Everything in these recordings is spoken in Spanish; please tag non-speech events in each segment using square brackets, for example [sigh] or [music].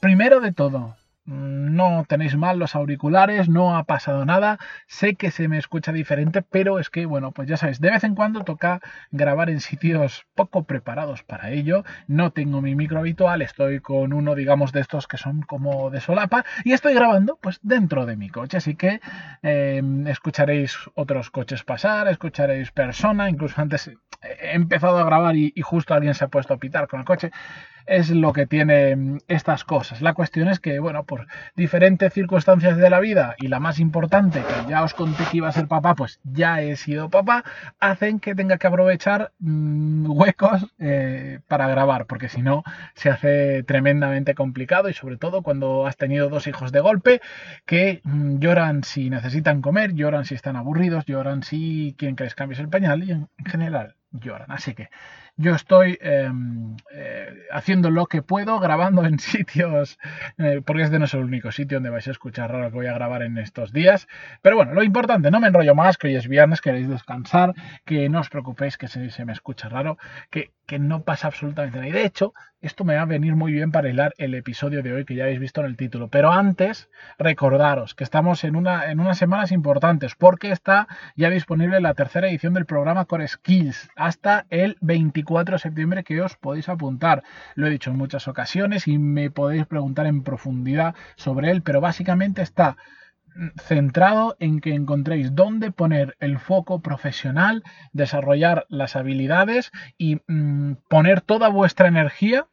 Primero de todo, no tenéis mal los auriculares, no ha pasado nada, sé que se me escucha diferente, pero es que, bueno, pues ya sabéis, de vez en cuando toca grabar en sitios poco preparados para ello, no tengo mi micro habitual, estoy con uno, digamos, de estos que son como de solapa, y estoy grabando, pues, dentro de mi coche, así que eh, escucharéis otros coches pasar, escucharéis persona, incluso antes he empezado a grabar y, y justo alguien se ha puesto a pitar con el coche, es lo que tiene mm, estas cosas. La cuestión es que, bueno, por diferentes circunstancias de la vida y la más importante, que ya os conté que iba a ser papá, pues ya he sido papá, hacen que tenga que aprovechar mm, huecos eh, para grabar, porque si no se hace tremendamente complicado y sobre todo cuando has tenido dos hijos de golpe que mm, lloran si necesitan comer, lloran si están aburridos, lloran si quieren que les cambies el pañal y en general lloran. Así que yo estoy em, eh, haciendo lo que puedo, grabando en [laughs] sitios, eh, porque este no es el único sitio donde vais a escuchar raro que voy a grabar en estos días. Pero bueno, lo importante, no me enrollo más, que hoy es viernes, queréis descansar, que no os preocupéis que se, se me escucha raro, que, que no pasa absolutamente nada. Y de hecho, esto me va a venir muy bien para hilar el episodio de hoy que ya habéis visto en el título. Pero antes, recordaros que estamos en, una, en unas semanas importantes porque está ya disponible la tercera edición del programa Core Skills hasta el 24 de septiembre que os podéis apuntar. Lo he dicho en muchas ocasiones y me podéis preguntar en profundidad sobre él, pero básicamente está centrado en que encontréis dónde poner el foco profesional, desarrollar las habilidades y mm, poner toda vuestra energía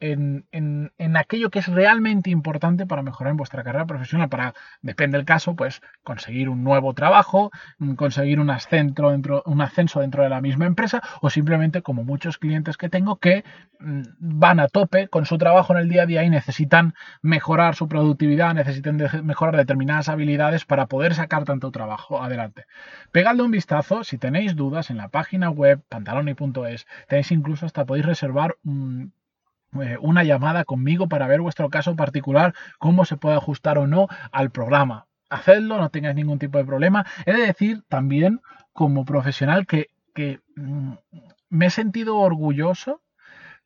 en, en, aquello que es realmente importante para mejorar en vuestra carrera profesional, para, depende del caso, pues conseguir un nuevo trabajo, mm, conseguir un ascenso dentro, un ascenso dentro de la misma empresa o simplemente como muchos clientes que tengo que mm, van a tope con su trabajo en el día a día y necesitan mejorar su productividad, necesitan mejorar determinadas habilidades para poder sacar tanto trabajo adelante. Pegadle un vistazo, si tenéis dudas en la página web pantaloni.es, tenéis incluso hasta podéis reservar un eh, una llamada conmigo para ver vuestro caso particular, cómo se puede ajustar o no al programa. Hacedlo, no tengáis ningún tipo de problema. He de decir también, como profesional, que, mm, me he sentido orgulloso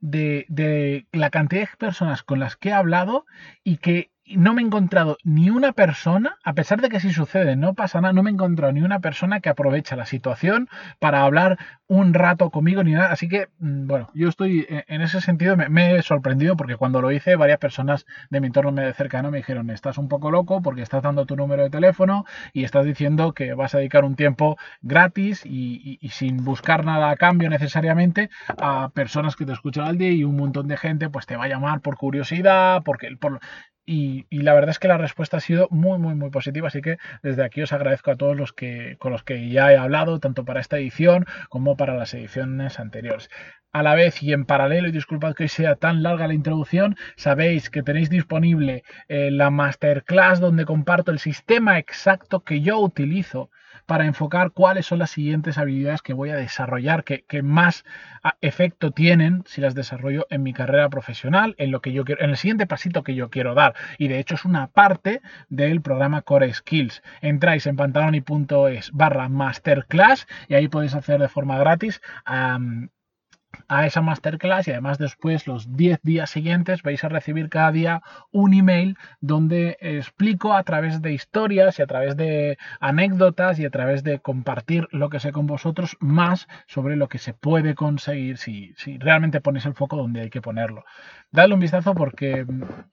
de, de, la cantidad de personas con las que he hablado y que no me he encontrado ni una persona, a pesar de que si sucede, no pasa nada, no me he encontrado ni una persona que aprovecha la situación para hablar un rato conmigo ni nada. Así que, mm, bueno, yo estoy e, en ese sentido, me, he sorprendido porque cuando lo hice, varias personas de mi entorno me cercano me dijeron, estás un poco loco porque estás dando tu número de teléfono y estás diciendo que vas a dedicar un tiempo gratis y, sin buscar nada a cambio necesariamente a personas que te escuchan al día y un montón de gente pues te va a llamar por curiosidad, porque por, y, la verdad es que la respuesta ha sido muy, muy, muy positiva. Así que desde aquí os agradezco a todos los que con los que ya he hablado, tanto para esta edición como para las ediciones anteriores. A la vez y en paralelo, y disculpad que sea tan larga la introducción, sabéis que tenéis disponible eh, la masterclass donde comparto el sistema exacto que yo utilizo para enfocar cuáles son las siguientes habilidades que voy a desarrollar, que, más ah, efecto tienen si las desarrollo en mi carrera profesional, en lo que yo quiero, en el siguiente pasito que yo quiero dar. Y de hecho es una parte del programa Core Skills. Entráis en pantaloni.es barra masterclass y ahí podéis hacer de forma gratis a esa masterclass y además después los 10 días siguientes vais a recibir cada día un email donde explico a través de historias y a través de anécdotas y a través de compartir lo que sé con vosotros más sobre lo que se puede conseguir si, si realmente ponéis el foco donde hay que ponerlo. Dadle un vistazo porque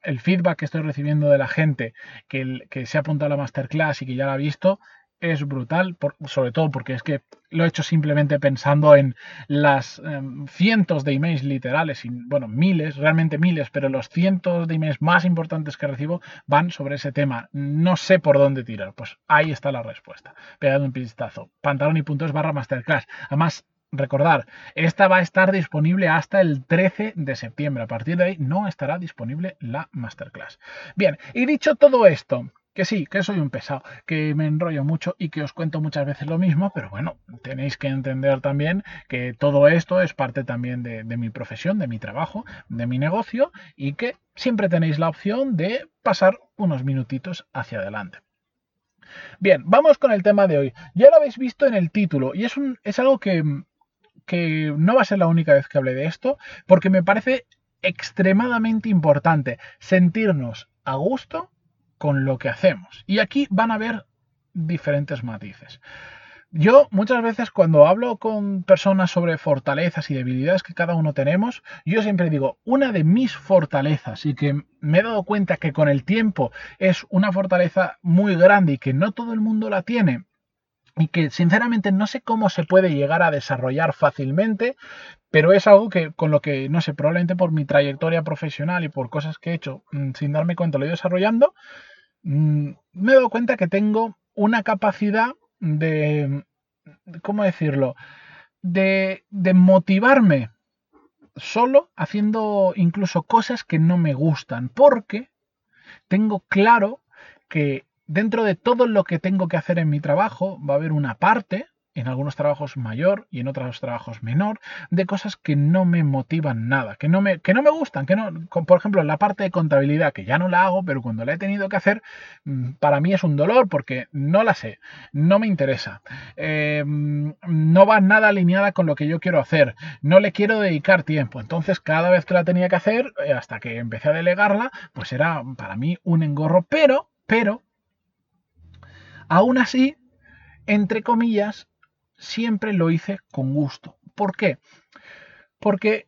el feedback que estoy recibiendo de la gente que, que se ha apuntado a la masterclass y que ya la ha visto es brutal, sobre todo porque es que lo he hecho simplemente pensando en las em, cientos de emails literales, y, bueno, miles, realmente miles, pero los cientos de emails más importantes que recibo van sobre ese tema. No sé por dónde tirar. Pues ahí está la respuesta. Pegad un vistazo. Pantaloni.es barra masterclass. Además, Recordar, esta va a estar disponible hasta el 13 de septiembre. A partir de ahí no estará disponible la masterclass. Bien, y dicho todo esto, que sí, que soy un pesado, que me enrollo mucho y que os cuento muchas veces lo mismo, pero bueno, tenéis que entender también que todo esto es parte también de, mi profesión, de mi trabajo, de mi negocio y que siempre tenéis la opción de pasar unos minutitos hacia adelante. Bien, vamos con el tema de hoy. Ya lo habéis visto en el título y es, un, es algo que, que no va a ser la única vez que hable de esto, porque me parece extremadamente importante sentirnos a gusto con lo que hacemos. Y aquí van a haber diferentes matices. Yo muchas veces cuando hablo con personas sobre fortalezas y debilidades que cada uno tenemos, yo siempre digo, una de mis fortalezas y que me he dado cuenta que con el tiempo es una fortaleza muy grande y que no todo el mundo la tiene, y que sinceramente no sé cómo se puede llegar a desarrollar fácilmente, pero es algo que con lo que, no sé, probablemente por mi trayectoria profesional y por cosas que he hecho mm, sin darme cuenta lo he ido desarrollando, me he dado cuenta que tengo una capacidad de, ¿cómo decirlo? De, de motivarme solo haciendo incluso cosas que no me gustan, porque tengo claro que dentro de todo lo que tengo que hacer en mi trabajo va a haber una parte en algunos trabajos mayor y en otros trabajos menor, de cosas que no me motivan nada, que no me, que no me gustan, que no, por ejemplo, la parte de contabilidad, que ya no la hago, pero cuando la he tenido que hacer, mm, para mí es un dolor porque no la sé, no me interesa, eh, no va nada alineada con lo que yo quiero hacer, no le quiero dedicar tiempo, entonces cada vez que la tenía que hacer, eh, hasta que empecé a delegarla, pues era para mí un engorro, pero, pero, aún así, entre comillas, siempre lo hice con gusto. ¿Por qué? Porque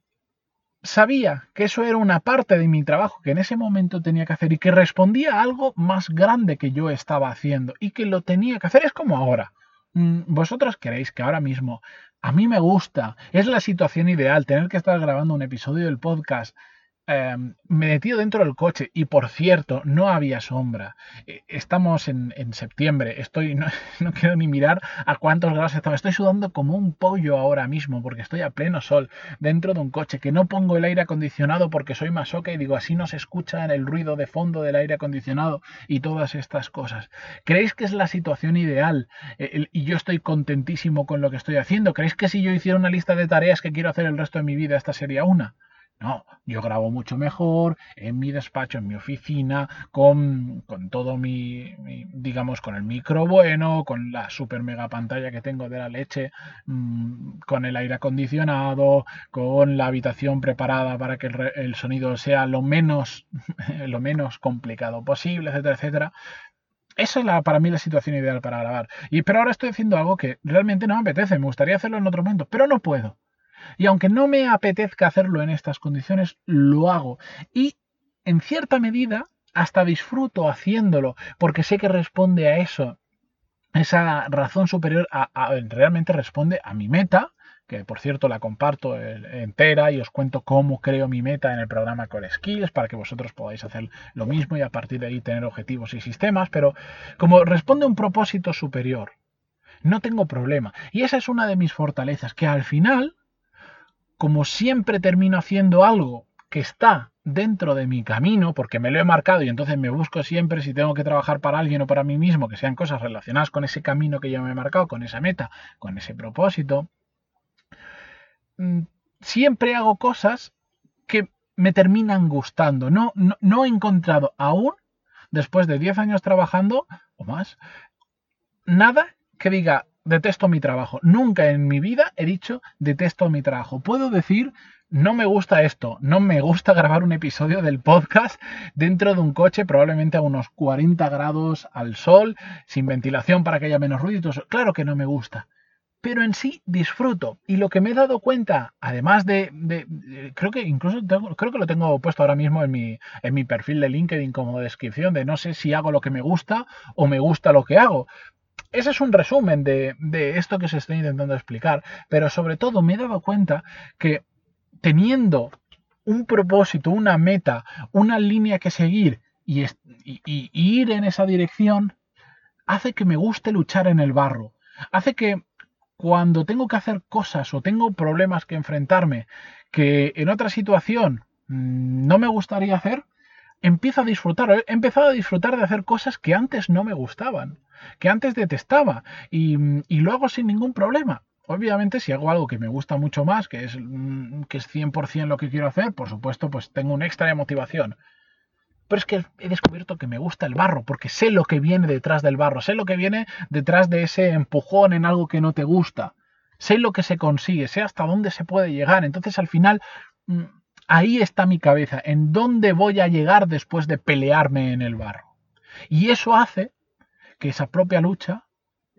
sabía que eso era una parte de mi trabajo que en ese momento tenía que hacer y que respondía a algo más grande que yo estaba haciendo y que lo tenía que hacer. Es como ahora. Mm, vosotros queréis que ahora mismo a mí me gusta, es la situación ideal tener que estar grabando un episodio del podcast Em, me detío dentro del coche y por cierto, no había sombra. Eh, estamos en, septiembre, estoy, [laughs] no, quiero ni mirar a cuántos grados estaba. Estoy sudando como un pollo ahora mismo porque estoy a pleno sol dentro de un coche que no pongo el aire acondicionado porque soy masoca y digo así no se escucha el ruido de fondo del aire acondicionado y todas estas cosas. ¿Creéis que es la situación ideal eh, y yo estoy contentísimo con lo que estoy haciendo? ¿Creéis que si yo hiciera una lista de tareas que quiero hacer el resto de mi vida, esta sería una? No, yo grabo mucho mejor en mi despacho, en mi oficina, con, con todo mi, digamos, con el micro bueno, con la super mega pantalla que tengo de la leche, mm, con el aire acondicionado, con la habitación preparada para que el, el sonido sea lo menos, [laughs] lo menos complicado posible, etcétera, etcétera. Esa es la, para mí la situación ideal para grabar. Y, pero ahora estoy haciendo algo que realmente no me apetece. Me gustaría hacerlo en otro momento, pero no puedo. Y aunque no me apetezca hacerlo en estas condiciones, lo hago. Y en cierta medida hasta disfruto haciéndolo, porque sé que responde a eso. Esa razón superior realmente responde a mi meta, que por cierto la comparto entera y os cuento cómo creo mi meta en el programa Core Skills para que vosotros podáis hacer lo mismo y a partir de ahí tener objetivos y sistemas, pero como responde a un propósito superior, no tengo problema. Y esa es una de mis fortalezas, que al final como siempre termino haciendo algo que está dentro de mi camino, porque me lo he marcado y entonces me busco siempre si tengo que trabajar para alguien o para mí mismo, que sean cosas relacionadas con ese camino que yo me he marcado, con esa meta, con ese propósito, mm, siempre hago cosas que me terminan gustando. No, no, no he encontrado aún, después de 10 años trabajando o más, nada que diga, detesto mi trabajo. Nunca en mi vida he dicho detesto mi trabajo. Puedo decir no me gusta esto, no me gusta [laughs] grabar un episodio del podcast dentro de un coche probablemente a unos 40 grados al sol, sin ventilación para que haya menos ruido. Claro que no me gusta. Pero en sí disfruto. Y lo que me he dado cuenta, además de. creo que incluso creo que lo tengo puesto ahora mismo en mi, en mi perfil de LinkedIn como descripción de no sé si hago lo que me gusta o me gusta lo que hago ese es un resumen de, esto que se estoy intentando explicar, pero sobre todo me he dado cuenta que teniendo un propósito, una meta, una línea que seguir y, ir en esa dirección, hace que me guste luchar en el barro, hace que cuando tengo que hacer cosas o tengo problemas que enfrentarme que en otra situación mm, no me gustaría hacer, empiezo a disfrutar. He empezado a disfrutar de hacer cosas que antes no me gustaban, que antes detestaba y, lo hago sin ningún problema. Obviamente, si hago algo que me gusta mucho más, que es, mm, que es 100% lo que quiero hacer, por supuesto, pues tengo un extra de motivación. Pero es que he descubierto que me gusta el barro, porque sé lo que viene detrás del barro, sé lo que viene detrás de ese empujón en algo que no te gusta, sé lo que se consigue, sé hasta dónde se puede llegar. Entonces, al final, mm, ahí está mi cabeza, en dónde voy a llegar después de pelearme en el barro. Y eso hace que esa propia lucha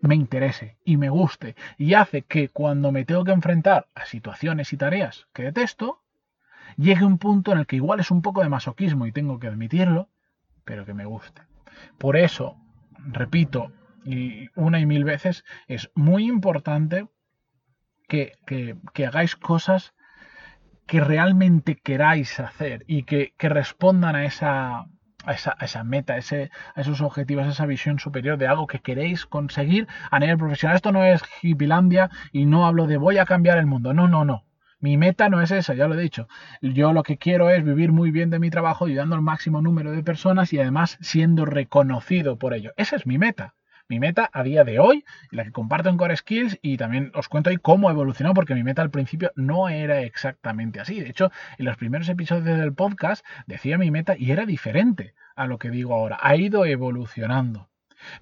me interese y me guste y hace que cuando me tengo que enfrentar a situaciones y tareas que detesto, llegue un punto en el que igual es un poco de masoquismo y tengo que admitirlo, pero que me guste. Por eso, repito, y una y mil veces, es muy importante que, que, hagáis cosas que realmente queráis hacer y que, que respondan a esa, a esa, meta, a, ese, a esos objetivos, a esa visión superior de algo que queréis conseguir a nivel profesional. Esto no es Hippilandia y no hablo de voy a cambiar el mundo. No, no, no. Mi meta no es esa, ya lo he dicho. Yo lo que quiero es vivir muy bien de mi trabajo, ayudando al máximo número de personas y además siendo reconocido por ello. Esa es mi meta mi meta a día de hoy, la que comparto en Core Skills y también os cuento hoy cómo evolucionó, porque mi meta al principio no era exactamente así. De hecho, en los primeros episodios del podcast decía mi meta y era diferente a lo que digo ahora. Ha ido evolucionando.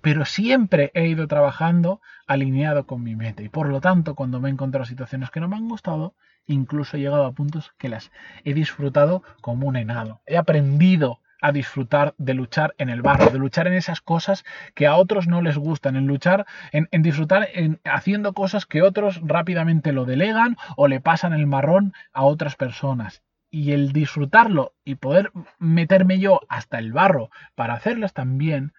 Pero siempre he ido trabajando alineado con mi meta y por lo tanto cuando me he encontrado situaciones que no me han gustado, incluso he llegado a puntos que las he disfrutado como un enano. He aprendido a disfrutar de luchar en el barro, de luchar en esas cosas que a otros no les gustan, en luchar, en, disfrutar en haciendo cosas que otros rápidamente lo delegan o le pasan el marrón a otras personas. Y el disfrutarlo y poder meterme yo hasta el barro para hacerlas también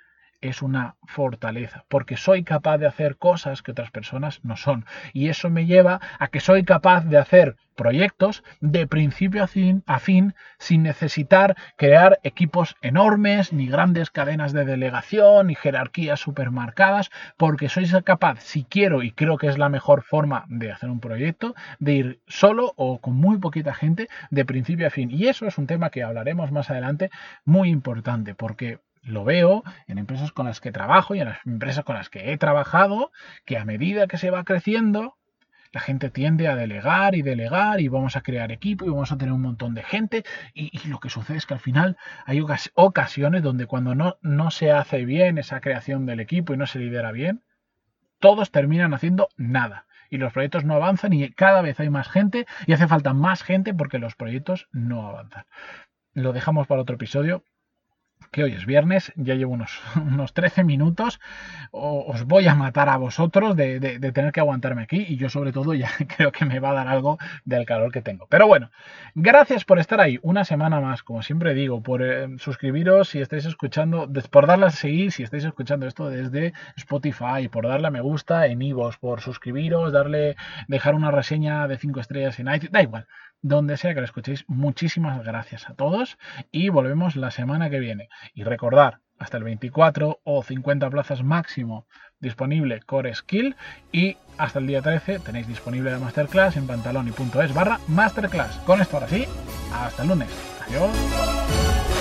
es una fortaleza, porque soy capaz de hacer cosas que otras personas no son. Y eso me lleva a que soy capaz de hacer proyectos de principio a fin, sin necesitar crear equipos enormes, ni grandes cadenas de delegación, ni jerarquías supermarcadas, porque soy capaz, si quiero, y creo que es la mejor forma de hacer un proyecto, de ir solo o con muy poquita gente de principio a fin. Y eso es un tema que hablaremos más adelante, muy importante, porque lo veo en empresas con las que trabajo y en las empresas con las que he trabajado, que a medida que se va creciendo, la gente tiende a delegar y delegar y vamos a crear equipo y vamos a tener un montón de gente. Y, lo que sucede es que al final hay ocasiones donde cuando no, no se hace bien esa creación del equipo y no se lidera bien, todos terminan haciendo nada. Y los proyectos no avanzan y cada vez hay más gente y hace falta más gente porque los proyectos no avanzan. Lo dejamos para otro episodio que hoy es viernes, ya llevo unos, [laughs] unos 13 minutos, os voy a matar a vosotros de, tener que aguantarme aquí y yo sobre todo ya [laughs] creo que me va a dar algo del calor que tengo. Pero bueno, gracias por estar ahí una semana más, como siempre digo, por eh, suscribiros si estáis escuchando, por darle a seguir si estáis escuchando esto desde Spotify, por darle a me gusta en Ivos, por suscribiros, darle, dejar una reseña de 5 estrellas en iTunes, da igual, donde sea que lo escuchéis. Muchísimas gracias a todos y volvemos la semana que viene. Y recordar, hasta el 24 o 50 plazas máximo disponible Core Skill y hasta el día 13 tenéis disponible la masterclass en pantaloni.es barra masterclass. Con esto ahora sí, hasta el lunes. Adiós.